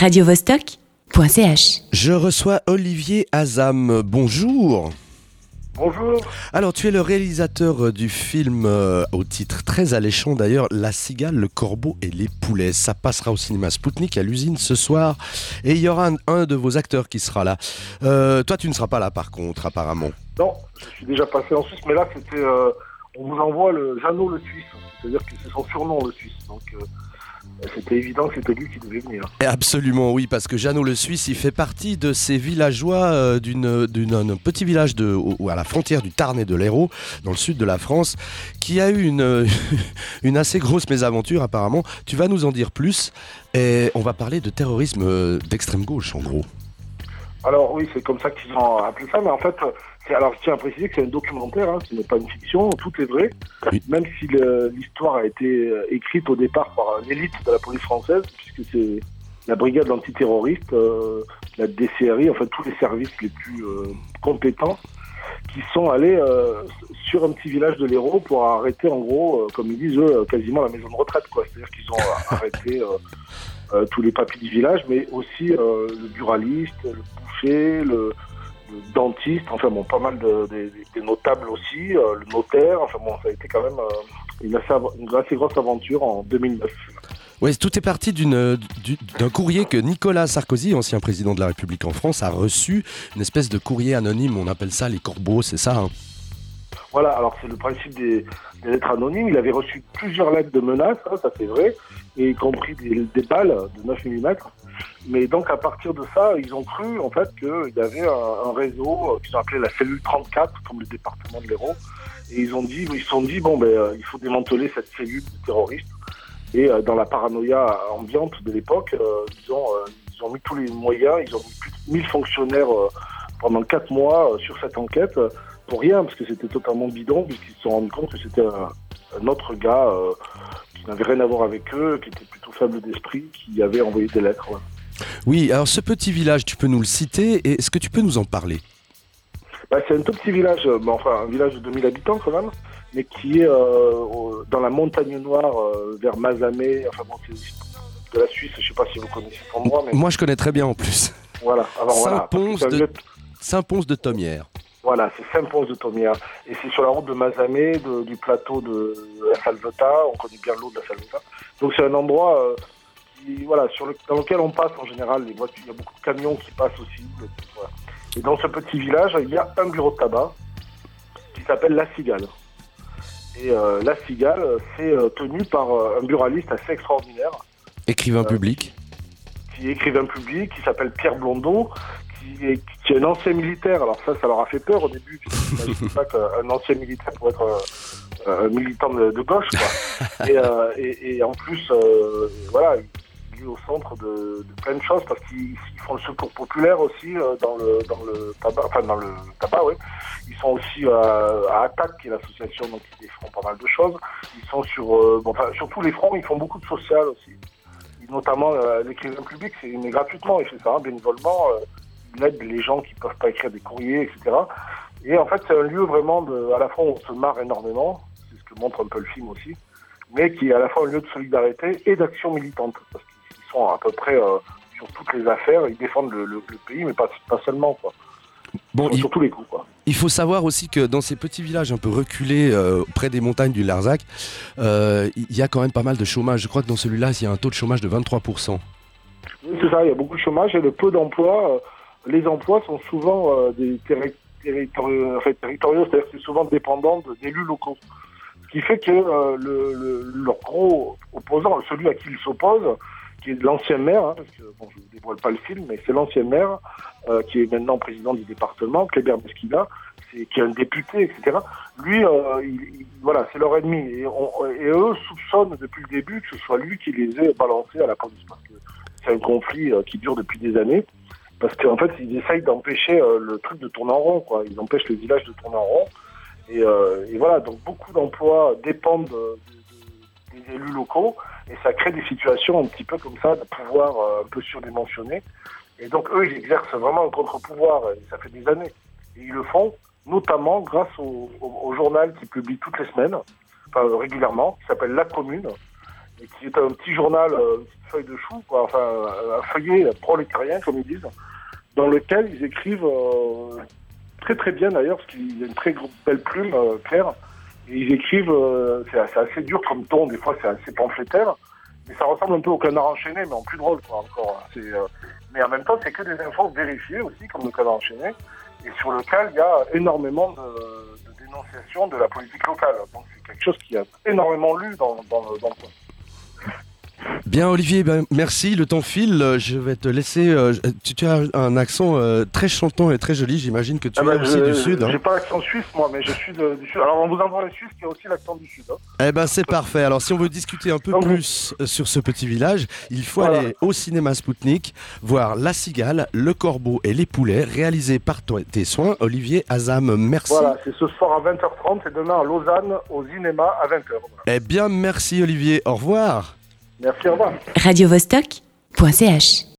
radiovostok.ch. Je reçois Olivier Azam. Bonjour. Bonjour. Alors, tu es le réalisateur euh, du film euh, au titre très alléchant d'ailleurs, La cigale, le corbeau et les poulets. Ça passera au cinéma Spoutnik à l'usine ce soir et il y aura un, un de vos acteurs qui sera là. Euh, toi, tu ne seras pas là par contre, apparemment. Non, je suis déjà passé en Suisse, mais là, c'était. euh, on vous envoie le Jeannot le Suisse. C'est-à-dire que c'est son surnom, le Suisse. Donc, euh, c'était évident que c'était lui qui devait venir. Absolument, oui, parce que Jeannot le Suisse, il fait partie de ces villageois euh, d'un petit village de, à la frontière du Tarn et de l'Hérault, dans le sud de la France, qui a eu une, une assez grosse mésaventure apparemment. Tu vas nous en dire plus et on va parler de terrorisme euh, d'extrême gauche en gros. Alors, oui, c'est comme ça qu'ils ont appelé ça, mais en fait, c'est, alors je tiens à préciser que c'est un documentaire, hein, ce n'est pas une fiction, tout est vrai. Oui. Même si l'histoire a été euh, écrite au départ par l'élite de la police française, puisque c'est la brigade antiterroriste, euh, la DCRI, en fait, tous les services les plus euh, compétents qui sont allés euh, sur un petit village de l'Hérault pour arrêter, en gros, euh, comme ils disent, eux, quasiment la maison de retraite, quoi. C'est-à-dire qu'ils ont euh, arrêté euh, euh, tous les papiers du village, mais aussi euh, le buraliste, le boucher, le, le dentiste, enfin bon, pas mal de, des- des notables aussi, le notaire, enfin bon, ça a été quand même une, assez, une assez grosse aventure en 2009. Oui, tout est parti d'une, du- d'un courrier que Nicolas Sarkozy, ancien président de la République en France, a reçu, une espèce de courrier anonyme, on appelle ça les corbeaux, c'est ça hein Voilà, alors c'est le principe des, lettres anonymes. Il avait reçu plusieurs lettres de menaces, hein, ça c'est vrai, et y compris des, des balles de 9 mm. Mais donc à partir de ça, ils ont cru en fait qu'il y avait un, un réseau euh, qu'ils ont appelé la cellule 34, comme le département de l'Hérault. Et ils ont dit, ils se sont dit, bon ben euh, il faut démanteler cette cellule de terroristes. Et euh, dans la paranoïa ambiante de l'époque, euh, ils, ont, euh, ils ont mis tous les moyens, ils ont mis plus de 1000 fonctionnaires pendant 4 mois sur cette enquête pour rien, parce que c'était totalement bidon, puisqu'ils se sont rendus compte que c'était un, autre gars qui n'avait rien à voir avec eux, qui était plutôt faible d'esprit, qui avait envoyé des lettres. ouais. Oui, alors ce petit village, tu peux nous le citer et est-ce que tu peux nous en parler? Bah, c'est un tout petit village, enfin un village de 2000 habitants quand même, mais qui est euh, dans la montagne noire euh, vers Mazamet, enfin bon, c'est de la Suisse, je sais pas si vous connaissez cet endroit, mais Moi, je connais très bien en plus. voilà. Alors, voilà, un de- lieu- Saint-Pons de Thomière. Voilà, c'est Saint-Pons de Thomière. Et c'est sur la route de Mazamet, de- du plateau de la Salvetat. On connaît bien l'eau de la Salvetat. Donc c'est un endroit euh, qui, voilà, sur le, dans lequel on passe en général. Les voitures, il y a beaucoup de camions qui passent aussi. voilà. Et dans ce petit village, il y a un bureau de tabac qui s'appelle La Cigale. Et euh, La Cigale, c'est euh, tenu par euh, un buraliste assez extraordinaire Écrivain Euh, public. qui est écrivain public, qui s'appelle Pierre Blondeau, qui est, qui est un ancien militaire. Alors ça, ça leur a fait peur au début. Je ne pas qu'un ancien militaire pourrait être euh, un militant de, de gauche. Quoi. Et, euh, et, et en plus, euh, voilà, au centre de, plein de choses parce qu'ils ils font le secours populaire aussi euh, dans le dans le tabac, enfin dans le tabac, oui. Ils sont aussi euh, à Attaque, qui est l'association donc ils font pas mal de choses. Ils sont sur, euh, enfin, sur tous les fronts, ils font beaucoup de social aussi. Notamment euh, l'écrivain public, c'est mais gratuitement, il fait ça hein, bénévolement. il aide les gens qui peuvent pas écrire des courriers, etc. Et en fait, c'est un lieu vraiment de, à la fois où on se marre énormément, c'est ce que montre un peu le film aussi, mais qui est à la fois un lieu de solidarité et d'action militante, sont à peu près euh, sur toutes les affaires, ils défendent le, le- le pays, mais pas, pas seulement, quoi. Bon, il, sur tous les coups, quoi. il faut savoir aussi que dans ces petits villages un peu reculés, euh, près des montagnes du Larzac, euh, il y a quand même pas mal de chômage. Je crois que dans celui-là, il y a un taux de chômage de 23%. Oui, c'est ça, il y a beaucoup de chômage et le peu d'emplois. euh, les emplois sont souvent des terri- territoriaux, enfin, territoriaux, c'est-à-dire que c'est souvent dépendant d'élus locaux. Ce qui fait que le, le- leur gros opposant, celui à qui ils s'opposent, qui est l'ancien maire, hein, parce que bon, je ne vous dévoile pas le film, mais c'est l'ancien maire euh, qui est maintenant président du département, Kléber Mesquida, qui est un député, etc. Lui, euh, il- il- voilà, c'est leur ennemi. Et, eux soupçonnent depuis le début que ce soit lui qui les ait balancés à la police. Parce que c'est un conflit euh, qui dure depuis des années. Parce qu'en fait, ils essayent d'empêcher euh, le truc de tourner en rond. Quoi. Ils empêchent le village de tourner en rond. Et, euh, et voilà, donc beaucoup d'emplois dépendent de- de- des élus locaux. Et ça crée des situations un petit peu comme ça, de pouvoir euh, un peu surdimensionné. Et donc eux, ils exercent vraiment un contre-pouvoir. Ça fait des années. Et ils le font notamment grâce au, journal qui publie toutes les semaines, enfin, régulièrement, qui s'appelle La Commune, et qui est un petit journal, une petite feuille de chou, enfin un feuillet prolétarien, comme ils disent, dans lequel ils écrivent très très bien d'ailleurs, parce qu'il y a une très belle plume claire. Ils écrivent, c'est assez, dur comme ton, des fois c'est assez pamphlétaire, mais ça ressemble un peu au canard enchaîné, mais en plus drôle quoi encore. C'est mais en même temps, c'est que des infos vérifiées aussi, comme le canard enchaîné, et sur lequel il y a énormément de, de dénonciations de la politique locale. Donc c'est quelque chose qui a énormément lu dans, dans, dans le Bien Olivier, ben, merci. Le temps file. Je vais te laisser. Euh, tu, as un accent euh, très chantant et très joli. J'imagine que tu ah es bah, aussi du sud. Hein. J'ai pas l'accent suisse moi, mais je suis du sud. Alors on vous envoie les Suisses qui a aussi l'accent du sud. Hein. Eh ben c'est parfait. Alors si on veut discuter un peu plus euh, sur ce petit village, il faut aller au cinéma Spoutnik voir La Cigale, Le Corbeau et les Poulets, réalisé par tes soins, Olivier Azam. Merci. Voilà, c'est ce soir à 20h30 et demain à Lausanne au cinéma à 20h. Eh bien merci Olivier. Au revoir. Merci, au revoir. Radio